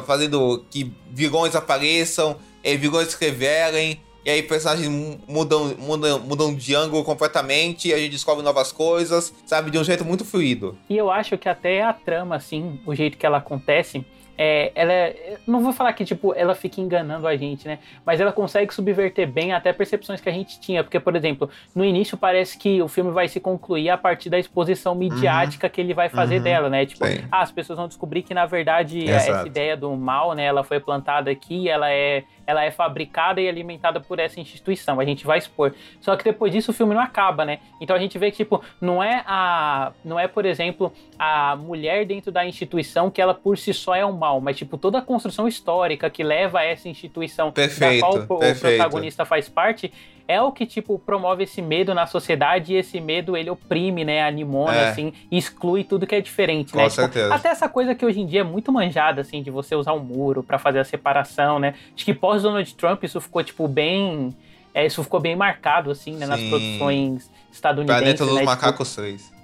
fazendo que vilões apareçam, é, vilões se revelem, e aí personagens mudam, mudam, mudam de ângulo completamente, a gente descobre novas coisas, sabe? De um jeito muito fluido. E eu acho que até a trama, assim, o jeito que ela acontece, é, ela é, não vou falar que tipo ela fica enganando a gente, né? Mas ela consegue subverter bem até percepções que a gente tinha, porque por exemplo, no início parece que o filme vai se concluir a partir da exposição midiática uhum. que ele vai fazer uhum. dela, né? Tipo, ah, as pessoas vão descobrir que na verdade Exato. essa ideia do mal, né, ela foi plantada aqui, ela é ela é fabricada e alimentada por essa instituição. A gente vai expor. Só que depois disso o filme não acaba, né? Então a gente vê que tipo não é a não é por exemplo a mulher dentro da instituição que ela por si só é um mal, mas tipo toda a construção histórica que leva a essa instituição perfeito, da qual perfeito. o protagonista faz parte é o que, tipo, promove esse medo na sociedade e esse medo ele oprime, né, a Nimona, é. assim, e exclui tudo que é diferente, Com né? Tipo, certeza. até essa coisa que hoje em dia é muito manjada, assim, de você usar um muro para fazer a separação, né? Acho que pós Donald Trump isso ficou, tipo, bem. É, isso ficou bem marcado, assim, né, nas produções estadunidenses. Planeta dos né? Tipo, Macacos tipo, 3.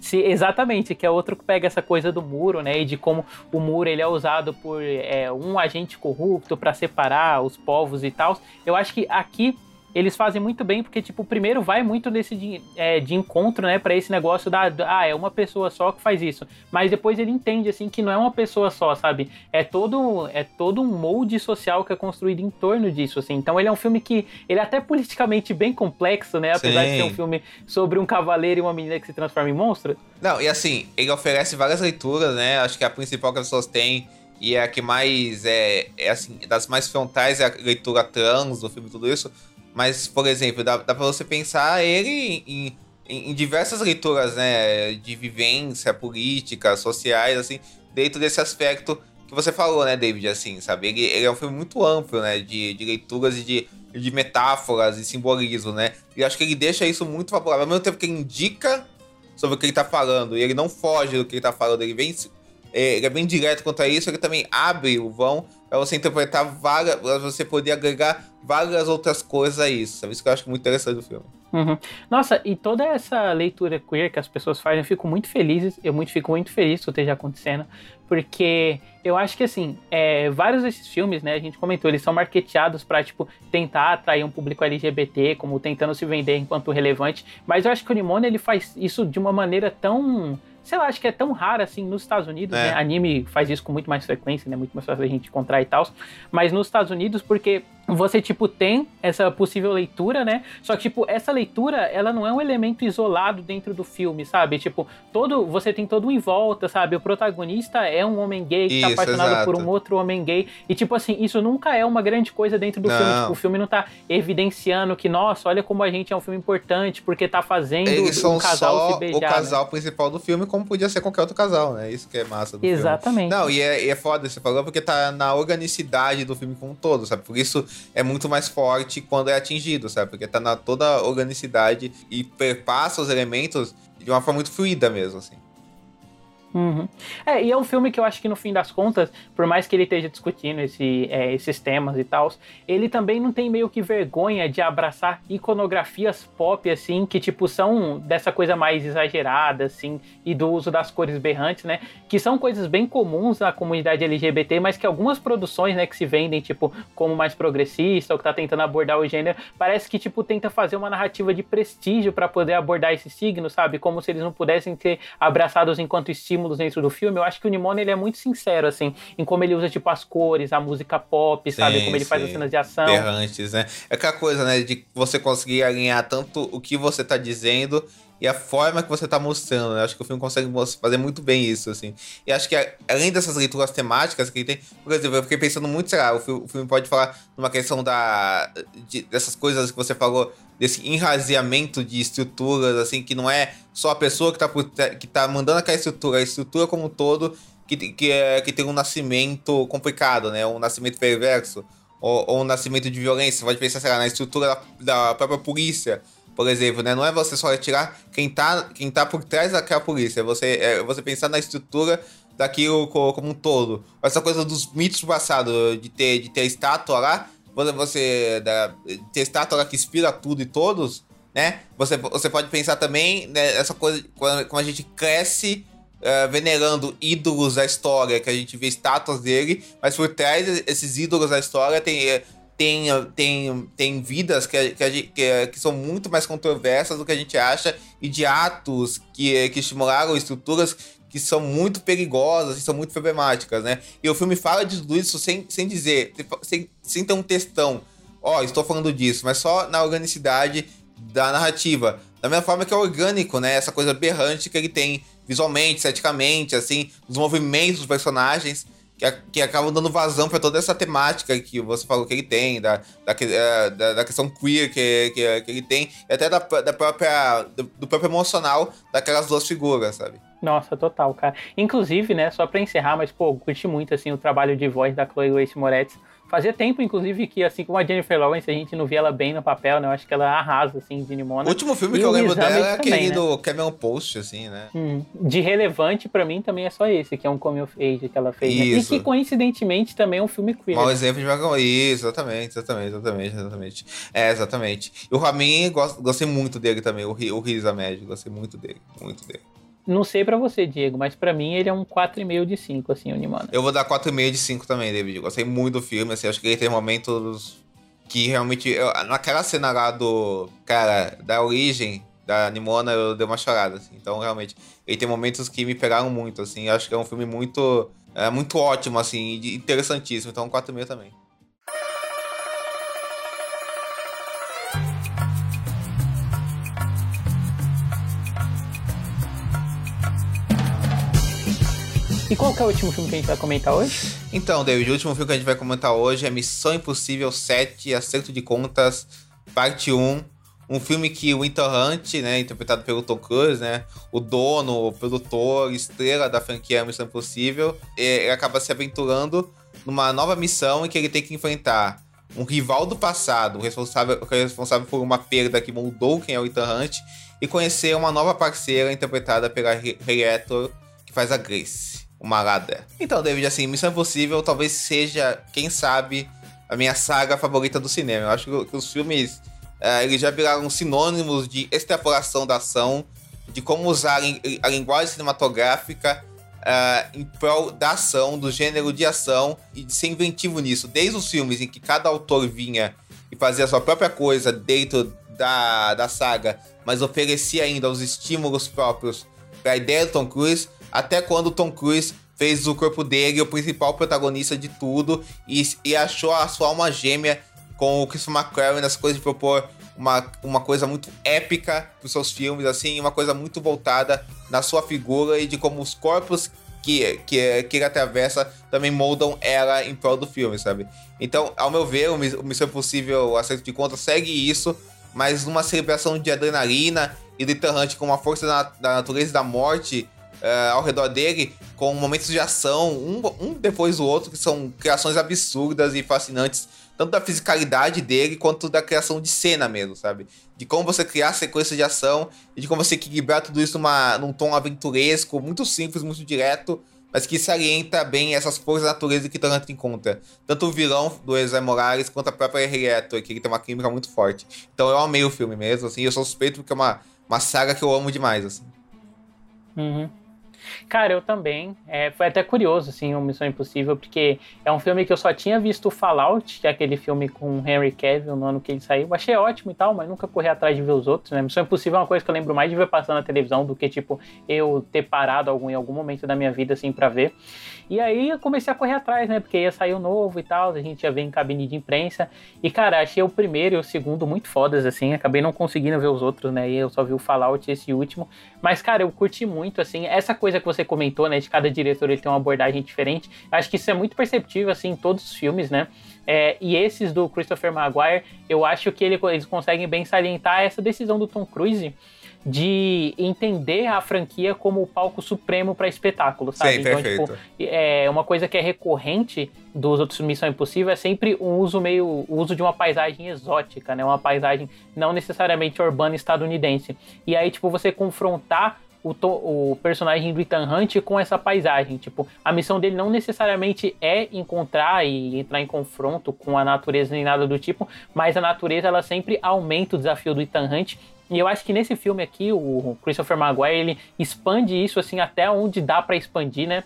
Se, exatamente, que é outro que pega essa coisa do muro, né? E de como o muro ele é usado por é, um agente corrupto para separar os povos e tal. Eu acho que aqui eles fazem muito bem, porque, tipo, primeiro vai muito desse de, é, de encontro, né, para esse negócio da, ah, é uma pessoa só que faz isso. Mas depois ele entende, assim, que não é uma pessoa só, sabe? É todo, é todo um molde social que é construído em torno disso, assim. Então ele é um filme que, ele é até politicamente bem complexo, né, apesar Sim. de ser um filme sobre um cavaleiro e uma menina que se transforma em monstro. Não, e assim, ele oferece várias leituras, né, acho que a principal que as pessoas têm e é a que mais é, é assim, das mais frontais é a leitura trans do filme tudo isso mas, por exemplo, dá, dá pra você pensar ele em, em, em, diversas leituras, né? De vivência, política, sociais, assim, dentro desse aspecto que você falou, né, David? Assim, sabe? Ele, ele é um filme muito amplo, né? De, de leituras e de, de metáforas e simbolismo, né? E acho que ele deixa isso muito favorável. Ao mesmo tempo que ele indica sobre o que ele tá falando e ele não foge do que ele tá falando, ele vem. É, é bem direto quanto a isso, ele também abre o vão para você interpretar várias. Pra você poder agregar várias outras coisas a isso. Sabe? Isso que eu acho muito interessante do filme. Uhum. Nossa, e toda essa leitura queer que as pessoas fazem, eu fico muito feliz, eu muito, fico muito feliz que isso esteja acontecendo, porque eu acho que, assim, é, vários desses filmes, né, a gente comentou, eles são marketeados para tipo, tentar atrair um público LGBT, como tentando se vender enquanto relevante, mas eu acho que o Nimona, ele faz isso de uma maneira tão sei lá, acho que é tão raro assim nos Estados Unidos, é. né? Anime faz isso com muito mais frequência, né? Muito mais fácil a gente encontrar e tal. Mas nos Estados Unidos, porque você, tipo, tem essa possível leitura, né? Só que, tipo, essa leitura, ela não é um elemento isolado dentro do filme, sabe? Tipo, todo, você tem todo um em volta, sabe? O protagonista é um homem gay que tá isso, tá apaixonado exato. por um outro homem gay. E, tipo assim, isso nunca é uma grande coisa dentro do não. filme. Tipo, o filme não tá evidenciando que, nossa, olha como a gente é um filme importante porque tá fazendo Eles um casal se beijar. o né? casal né? principal do filme, como podia ser qualquer outro casal, né? Isso que é massa do Exatamente. filme. Não, e é, e é foda, você falou, porque tá na organicidade do filme como um todo, sabe? Por isso é muito mais forte quando é atingido, sabe? Porque tá na toda organicidade e perpassa os elementos de uma forma muito fluida mesmo, assim. Uhum. É, e é um filme que eu acho que no fim das contas, por mais que ele esteja discutindo esse, é, esses temas e tal, ele também não tem meio que vergonha de abraçar iconografias pop, assim, que tipo são dessa coisa mais exagerada, assim, e do uso das cores berrantes, né? Que são coisas bem comuns na comunidade LGBT, mas que algumas produções, né, que se vendem, tipo, como mais progressista, ou que tá tentando abordar o gênero, parece que, tipo, tenta fazer uma narrativa de prestígio para poder abordar esse signo, sabe? Como se eles não pudessem ser abraçados enquanto estímulo estímulos dentro do filme, eu acho que o Nimona ele é muito sincero, assim, em como ele usa, tipo, as cores, a música pop, sim, sabe? Como ele sim. faz as cenas de ação. Berrantes, né? É aquela coisa, né? De você conseguir alinhar tanto o que você tá dizendo e a forma que você tá mostrando. Né? Acho que o filme consegue fazer muito bem isso, assim. E acho que além dessas leituras temáticas que ele tem, por exemplo, eu fiquei pensando muito, sei lá, o filme pode falar numa questão da, de, dessas coisas que você falou, desse enraziamento de estruturas, assim, que não é só a pessoa que tá, por, que tá mandando aquela estrutura, a estrutura como um todo que, que, é, que tem um nascimento complicado, né? Um nascimento perverso. Ou, ou um nascimento de violência. Você pode pensar, sei lá, na estrutura da, da própria polícia por exemplo, né? Não é você só retirar quem tá, quem tá por trás daquela polícia, é você, é você pensar na estrutura daquilo como um todo. Essa coisa dos mitos do passado, de ter, de ter estátua lá, você da, testar a que inspira tudo e todos, né? Você, você pode pensar também nessa né, coisa, quando a gente cresce uh, venerando ídolos da história, que a gente vê estátuas dele, mas por trás desses ídolos da história tem, eh, tem, tem, tem vidas que, que, que, que, são muito mais controversas do que a gente acha e de atos que, que estimularam estruturas que são muito perigosas e são muito problemáticas, né? E o filme fala de tudo isso sem, sem dizer, sem, ter um textão. Ó, oh, estou falando disso, mas só na organicidade da narrativa. Da mesma forma que é orgânico, né? Essa coisa berrante que ele tem visualmente, esteticamente, assim, os movimentos dos personagens que, que acabam dando vazão para toda essa temática que você falou que ele tem, da, da, é, da, da questão queer que, que, que, ele tem, e até da, da própria, do, do próprio emocional daquelas duas figuras, sabe? Nossa, total, cara. Inclusive, né, só pra encerrar, mas, pô, curti muito, assim, o trabalho de voz da Chloe Grace Moretz. Fazia tempo, inclusive, que assim como a Jennifer Lawrence, a gente não via ela bem no papel, né? Eu acho que ela arrasa, assim, de Nimona. O último filme e que eu lembro dela é aquele né? do Cameron Post, assim, né? Hum, de relevante para mim também é só esse, que é um Come of Age que ela fez. Né? E que, coincidentemente, também é um filme queer. Mau exemplo de uma... Isso, exatamente, exatamente, exatamente, exatamente. É, exatamente. E o Ramin, gostei muito dele também, o, o Riz Amédio, gostei muito dele, muito dele. Não sei para você, Diego, mas para mim ele é um 4,5 de 5, assim, o Nimana. Eu vou dar 4,5 de 5 também, David. Gostei muito do filme, assim, acho que ele tem momentos que realmente. Eu, naquela cena lá do. Cara, da origem da Nimona, eu dei uma chorada, assim. Então, realmente, ele tem momentos que me pegaram muito, assim. Acho que é um filme muito. É muito ótimo, assim, interessantíssimo. Então, 4,5 também. E qual é o último filme que a gente vai comentar hoje? Então, David, o último filme que a gente vai comentar hoje é Missão Impossível 7, Acerto de Contas, parte 1. Um filme que o Ethan Hunt, né, interpretado pelo Tom Cruise, né, o dono, o produtor, estrela da franquia Missão Impossível, ele acaba se aventurando numa nova missão em que ele tem que enfrentar um rival do passado, responsável, responsável por uma perda que mudou quem é o Ethan Hunt, e conhecer uma nova parceira interpretada pela Rei que faz a Grace uma Lada. Então, David, assim, Missão Impossível talvez seja, quem sabe, a minha saga favorita do cinema. Eu acho que, que os filmes uh, eles já viraram sinônimos de extrapolação da ação, de como usar a linguagem cinematográfica uh, em prol da ação, do gênero de ação e de ser inventivo nisso. Desde os filmes em que cada autor vinha e fazia a sua própria coisa dentro da, da saga, mas oferecia ainda os estímulos próprios para a ideia do Tom Cruise, até quando Tom Cruise fez o corpo dele o principal protagonista de tudo e, e achou a sua alma gêmea com o Chris McQuarrie nas coisas de propor uma, uma coisa muito épica para os seus filmes, assim, uma coisa muito voltada na sua figura e de como os corpos que, que, que ele atravessa também moldam ela em prol do filme, sabe? Então, ao meu ver, o Missão Impossível Acerto de Contas segue isso, mas numa celebração de adrenalina e de Hunt com uma força da, da natureza e da morte uh, ao redor dele com momentos de ação, um, um depois do outro, que são criações absurdas e fascinantes, tanto da fisicalidade dele quanto da criação de cena mesmo, sabe? De como você criar sequências de ação e de como você equilibrar tudo isso numa, num tom aventuresco, muito simples, muito direto, mas que salienta bem essas forças da natureza que Tarantino encontra. Tanto o vilão do Ezra Morales quanto a própria Henrietta, que ele tem uma química muito forte. Então eu amei o filme mesmo, assim, eu sou suspeito porque é uma, uma saga que eu amo demais, assim. Uhum. Cara, eu também. É, foi até curioso, assim, o Missão Impossível, porque é um filme que eu só tinha visto Fallout, que é aquele filme com Henry Cavill no ano que ele saiu. Achei ótimo e tal, mas nunca corri atrás de ver os outros, né? Missão Impossível é uma coisa que eu lembro mais de ver passando na televisão do que, tipo, eu ter parado algum, em algum momento da minha vida, assim, para ver. E aí eu comecei a correr atrás, né? Porque ia sair o novo e tal, a gente ia ver em cabine de imprensa. E, cara, achei o primeiro e o segundo muito fodas, assim. Acabei não conseguindo ver os outros, né? E eu só vi o Fallout esse último. Mas, cara, eu curti muito, assim. Essa coisa que você comentou, né? De cada diretor ele tem uma abordagem diferente. Acho que isso é muito perceptível, assim, em todos os filmes, né? É, e esses do Christopher Maguire, eu acho que ele, eles conseguem bem salientar essa decisão do Tom Cruise de entender a franquia como o palco supremo para espetáculo, sabe? Sim, então, perfeito. tipo, é uma coisa que é recorrente dos outros Missão Impossível é sempre o uso meio o uso de uma paisagem exótica, né? Uma paisagem não necessariamente urbana estadunidense. E aí, tipo, você confrontar o, o personagem do Ethan Hunt com essa paisagem. Tipo, a missão dele não necessariamente é encontrar e entrar em confronto com a natureza nem nada do tipo, mas a natureza ela sempre aumenta o desafio do Ethan Hunt e eu acho que nesse filme aqui, o Christopher Maguire, ele expande isso assim até onde dá para expandir, né?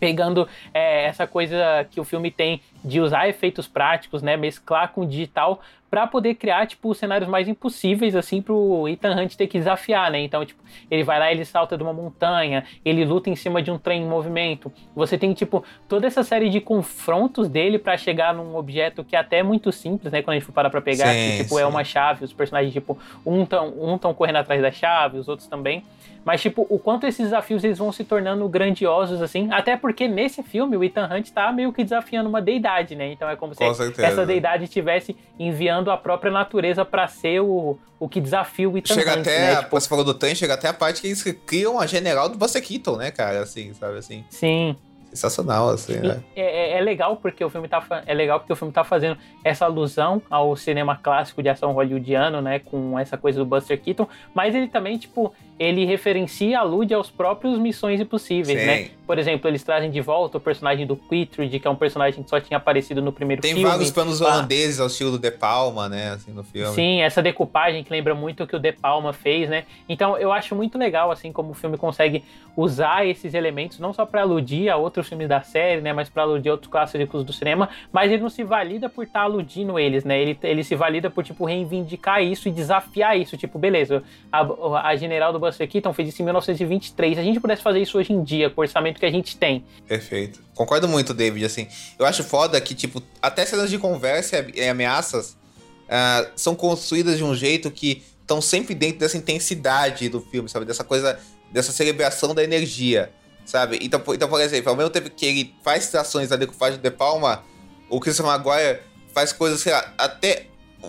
Pegando é, essa coisa que o filme tem de usar efeitos práticos, né? Mesclar com digital para poder criar, tipo, cenários mais impossíveis, assim, pro Ethan Hunt ter que desafiar, né? Então, tipo, ele vai lá, ele salta de uma montanha, ele luta em cima de um trem em movimento. Você tem, tipo, toda essa série de confrontos dele para chegar num objeto que é até é muito simples, né? Quando a gente for parar pra pegar, sim, que, tipo, é sim. é uma chave, os personagens, tipo, um tão, um tão correndo atrás da chave, os outros também. Mas, tipo, o quanto esses desafios eles vão se tornando grandiosos, assim. Até porque nesse filme o Ethan Hunt tá meio que desafiando uma deidade, né? Então é como se essa deidade estivesse enviando a própria natureza para ser o, o que desafia o Ethan Chega até, né? tipo, você falou do Tan, chega até a parte que eles criam a general do Buster Keaton, né, cara? Assim, sabe assim? Sim. Sensacional, assim, né? É, é, é, legal porque o filme tá é legal porque o filme tá fazendo essa alusão ao cinema clássico de ação hollywoodiano, né, com essa coisa do Buster Keaton, mas ele também tipo ele referencia, alude aos próprios Missões Impossíveis, Sim. né? Por exemplo, eles trazem de volta o personagem do Quitrid, que é um personagem que só tinha aparecido no primeiro Tem filme. Tem vários planos ah. holandeses ao estilo do De Palma, né, assim, no filme. Sim, essa decupagem que lembra muito o que o De Palma fez, né? Então, eu acho muito legal, assim, como o filme consegue usar esses elementos, não só para aludir a outros filmes da série, né, mas para aludir a outros clássicos do cinema, mas ele não se valida por estar tá aludindo eles, né? Ele, ele se valida por, tipo, reivindicar isso e desafiar isso. Tipo, beleza, a, a general do Buster Keaton fez isso em 1923. Se a gente pudesse fazer isso hoje em dia, com o orçamento que a gente tem. Perfeito. Concordo muito, David, assim. Eu acho foda que, tipo, até cenas de conversa e ameaças uh, são construídas de um jeito que estão sempre dentro dessa intensidade do filme, sabe? Dessa coisa, dessa celebração da energia, sabe? Então, então por exemplo, ao mesmo tempo que ele faz citações da decupagem de Palma, o Christian Maguire faz coisas, sei lá, até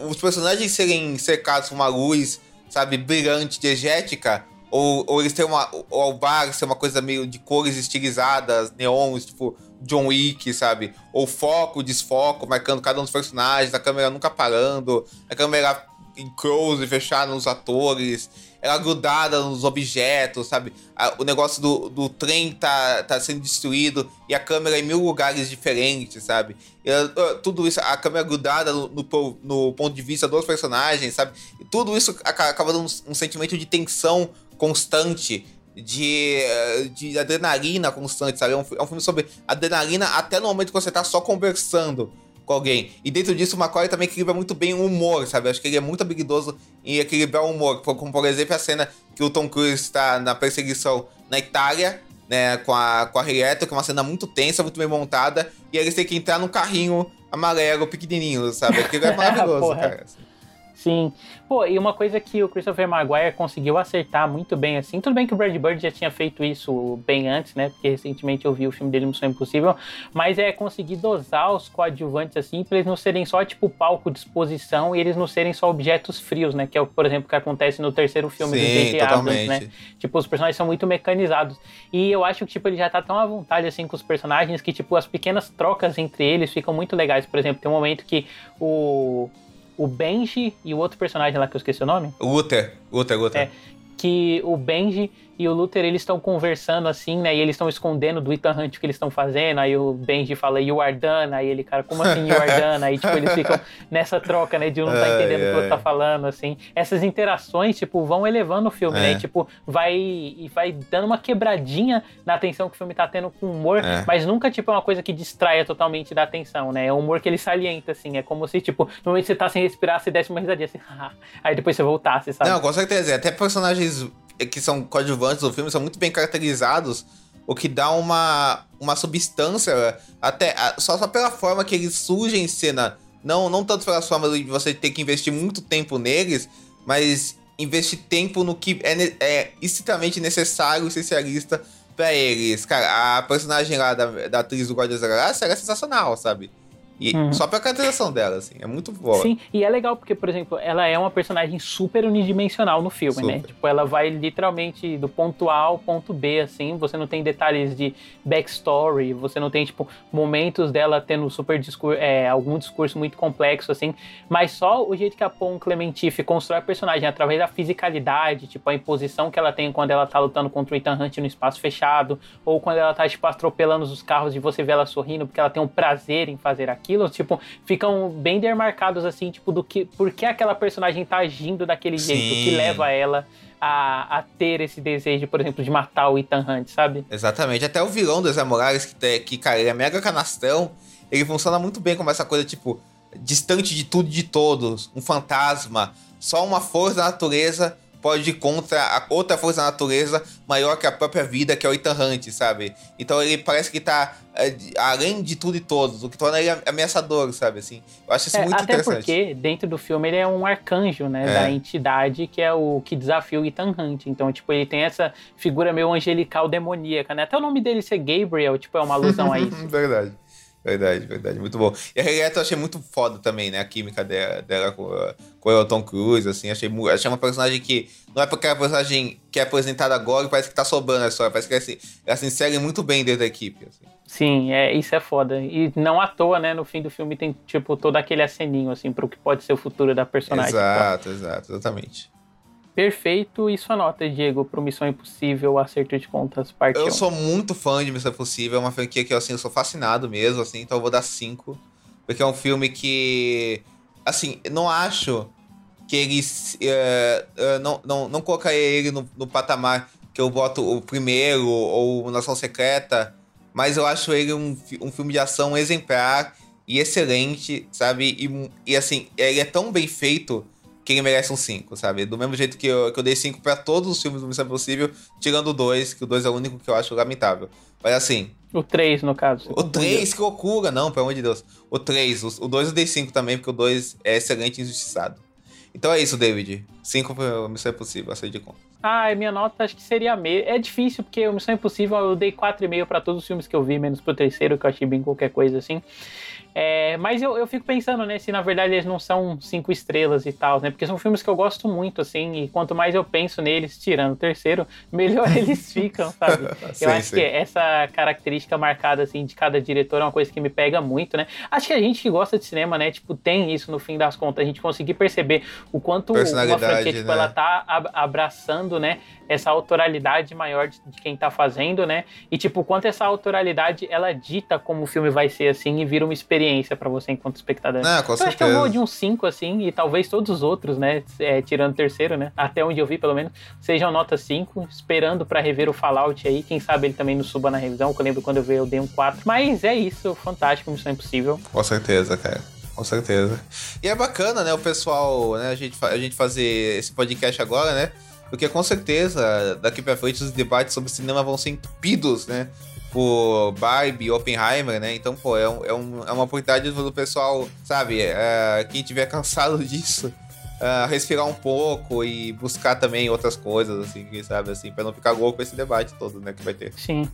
os personagens serem cercados por uma luz, sabe, brilhante, diegética, ou, ou eles têm uma. Ou o bar ser uma coisa meio de cores estilizadas, neons, tipo John Wick, sabe? Ou foco, desfoco, marcando cada um dos personagens, a câmera nunca parando, a câmera em close, fechada nos atores, ela grudada nos objetos, sabe? o negócio do, do trem tá, tá sendo destruído e a câmera em mil lugares diferentes, sabe? tudo isso, a câmera grudada no, no, no, ponto de vista dos personagens, sabe? E tudo isso acaba dando um, um sentimento de tensão constante, de, de adrenalina constante, sabe? É um, é um filme sobre adrenalina até no momento que você tá só conversando com alguém. E dentro disso, o McCoy também equilibra muito bem o humor, sabe? Acho que ele é muito habilidoso em equilibrar o humor. Como, por exemplo, a cena que o Tom Cruise está na perseguição na Itália, né? Com a, com a Rieto, que é uma cena muito tensa, muito bem montada. E eles têm que entrar num carrinho amarelo, pequenininho, sabe? Aquilo é <laughs> maravilhoso, cara. Assim. Sim. Pô, e uma coisa que o Christopher Maguire conseguiu acertar muito bem, assim, tudo bem que o Brad Bird já tinha feito isso bem antes, né? Porque recentemente eu vi o filme dele Missão Impossível, mas é conseguir dosar os coadjuvantes, assim, pra eles não serem só, tipo, palco de exposição e eles não serem só objetos frios, né? Que é o, por exemplo, que acontece no terceiro filme Sim, do J.J. Abrams, né? Tipo, os personagens são muito mecanizados. E eu acho que, tipo, ele já tá tão à vontade, assim, com os personagens que, tipo, as pequenas trocas entre eles ficam muito legais. Por exemplo, tem um momento que o o Benji e o outro personagem lá que eu esqueci o nome. O Uther. Uther, Uther. É, que o Benji e o Luther eles estão conversando assim, né? E eles estão escondendo do Ethan Hunt o que eles estão fazendo. Aí o Benji fala, You are done. Aí ele, cara, como assim You are done? Aí, tipo, eles ficam <laughs> nessa troca, né? De um não tá entendendo o que o outro tá falando, assim. Essas interações, tipo, vão elevando o filme, né? é. né? E, tipo, vai, e vai dando uma quebradinha na atenção que o filme tá tendo com humor, é. mas nunca, tipo, é uma coisa que distraia totalmente da atenção, né? É um humor que ele salienta, assim. É como se, tipo, no momento que você tá sem respirar, você desse uma risadinha assim, <laughs> aí depois você voltasse, sabe? Não, com certeza. Até personagens que são coadjuvantes do filme são muito bem caracterizados, o que dá uma, uma substância, até só, só pela forma que eles surgem em cena. Não, não tanto pela forma de você ter que investir muito tempo neles, mas investir tempo no que é, é estritamente necessário, essencialista para eles. Cara, a personagem lá da, da atriz do Guardiões da Galáxia era sensacional, sabe? E uhum. só pela caracterização dela, assim, é muito boa. Sim, e é legal porque, por exemplo, ela é uma personagem super unidimensional no filme, né? super. né? Tipo, ela vai literalmente do ponto A ao ponto B, assim, você não tem detalhes de backstory, você não tem, tipo, momentos dela tendo super discurso, é, algum discurso muito complexo, assim, mas só o jeito que a Pon Clementife constrói a personagem através da fisicalidade, tipo, a imposição que ela tem quando ela tá lutando contra o Ethan Hunt no espaço fechado, ou quando ela tá, tipo, atropelando os carros e você vê ela sorrindo porque ela tem um prazer em fazer aquilo aquilo, tipo, ficam bem demarcados, assim, tipo, do que. Por que aquela personagem tá agindo daquele Sim. jeito, que leva ela a, a, ter esse desejo, por exemplo, de matar o Ethan Hunt, sabe? Exatamente. Até o vilão do Zé Morales, que, que cara, ele é mega canastrão, ele funciona muito bem como essa coisa, tipo, distante de tudo e de todos, um fantasma, só uma força da natureza pode ir contra a outra força da natureza maior que a própria vida, que é o Ethan Hunt, sabe? Então ele parece que tá é, além de tudo e todos, o que torna ele ameaçador, sabe? Assim, eu acho isso é, muito até interessante. Até porque dentro do filme ele é um arcanjo, né? É. Da entidade que é o que desafia o Ethan Hunt. Então, tipo, ele tem essa figura meio angelical demoníaca, né? Até o nome dele ser Gabriel, tipo, é uma alusão a <laughs> isso. Verdade. Verdade, verdade. Muito bom. E a Regata eu achei muito foda também, né? A química dela, dela com, com o Tom Cruise, assim. Achei, achei uma personagem que... Não é porque é a personagem que é apresentada agora e parece que tá sobrando a história. Parece que ela se, ela se insere muito bem dentro da equipe, assim. Sim, é, isso é foda. E não à toa, né? No fim do filme tem, tipo, todo aquele aceninho, assim, pro que pode ser o futuro da personagem. Exato, exato. Exatamente. Perfeito. E sua nota, Diego, pro Missão Impossível, Acerto de Contas, parte Eu 1? sou muito fã de Missão Impossível, é uma franquia que assim, eu sou fascinado mesmo, assim, então eu vou dar 5. Porque é um filme que, assim, não acho que ele... Uh, uh, não, não, não colocaria ele no, no patamar que eu boto o primeiro ou Nação Secreta, mas eu acho ele um, um filme de ação exemplar e excelente, sabe? E, e assim, ele é tão bem feito que ele merece um 5, sabe? Do mesmo jeito que eu, que eu dei 5 para todos os filmes do Missão Impossível, tirando o 2, que o 2 é o único que eu acho lamentável. Mas assim. O 3, no caso. O 3, que loucura! Não, pelo amor de Deus. O 3, o 2 eu dei 5 também, porque o 2 é excelente e injustiçado. Então é isso, David. 5 para Missão Impossível, aceito de conta. Ah, minha nota acho que seria meio. É difícil, porque o Missão Impossível eu dei 4,5 para todos os filmes que eu vi, menos pro terceiro, que eu achei bem qualquer coisa assim. É, mas eu, eu fico pensando, né, se na verdade eles não são cinco estrelas e tal, né? Porque são filmes que eu gosto muito, assim, e quanto mais eu penso neles, tirando o terceiro, <laughs> melhor eles <laughs> ficam, sabe? sim, eu acho sim. que essa característica marcada, assim, de cada diretor é uma coisa que me pega muito, né? Acho que a gente que gosta de cinema, né, tipo, tem isso no fim das contas, a gente conseguir perceber o quanto uma franquia, tipo, né? ela tá abraçando, né, essa autoralidade maior de, de quem tá fazendo, né? E, tipo, quanto essa autoralidade, ela dita como o filme vai ser, assim, e vira uma experiência para você enquanto espectador. Não, com eu acho que eu vou de um 5, assim, e talvez todos os outros, né, é, tirando o terceiro, né, até onde eu vi, pelo menos, sejam nota 5, esperando para rever o Fallout aí, quem sabe ele também não suba na revisão, que eu lembro quando eu vi eu dei um 4. Mas é isso, fantástico, Missão Impossível. Com certeza, cara. Com certeza. E é bacana, né, o pessoal, né, a gente, a gente fazer esse podcast agora, né? Porque com certeza, daqui pra frente, os debates sobre cinema vão ser entupidos, né? Por Barbie, Oppenheimer, né? Então, pô, é, um, é, um, é uma oportunidade do pessoal, sabe? É, quem tiver <laughs> cansado disso, é, respirar um pouco e buscar também outras coisas, assim, quem sabe, assim, pra não ficar louco esse debate todo, né, que vai ter. Sim.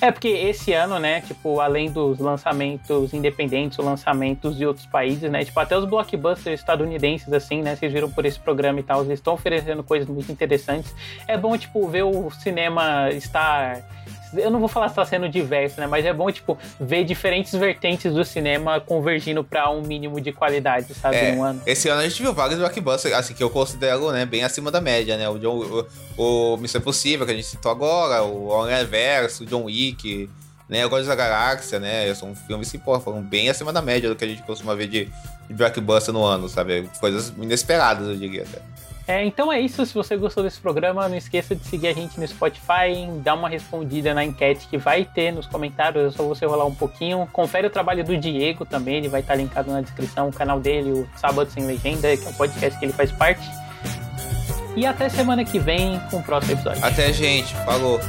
É porque esse ano, né, tipo, além dos lançamentos independentes, os lançamentos de outros países, né, tipo, até os blockbusters estadunidenses, assim, né, vocês viram por esse programa e tal, eles estão oferecendo coisas muito interessantes. É bom, tipo, ver o cinema estar eu não vou falar se tá sendo diverso, né? Mas é bom, tipo, ver diferentes vertentes do cinema convergindo para um mínimo de qualidade, sabe? É, um ano. Esse ano a gente viu vários blockbusters, assim, que eu considero, né, bem acima da média, né? O, John, o, o Missão Impossível, que a gente citou agora, o Homem Verso, o John Wick, né? O Guardiões da Galáxia, né? São filmes que, pô, foram bem acima da média do que a gente costuma ver de, de blockbuster no ano, sabe? Coisas inesperadas, eu diria até. É, então é isso. Se você gostou desse programa, não esqueça de seguir a gente no Spotify, dar uma respondida na enquete que vai ter nos comentários. É só você rolar um pouquinho. Confere o trabalho do Diego também, ele vai estar linkado na descrição, o canal dele, o Sábado Sem Legenda, que é o podcast que ele faz parte. E até semana que vem com o próximo episódio. Até, gente. Falou.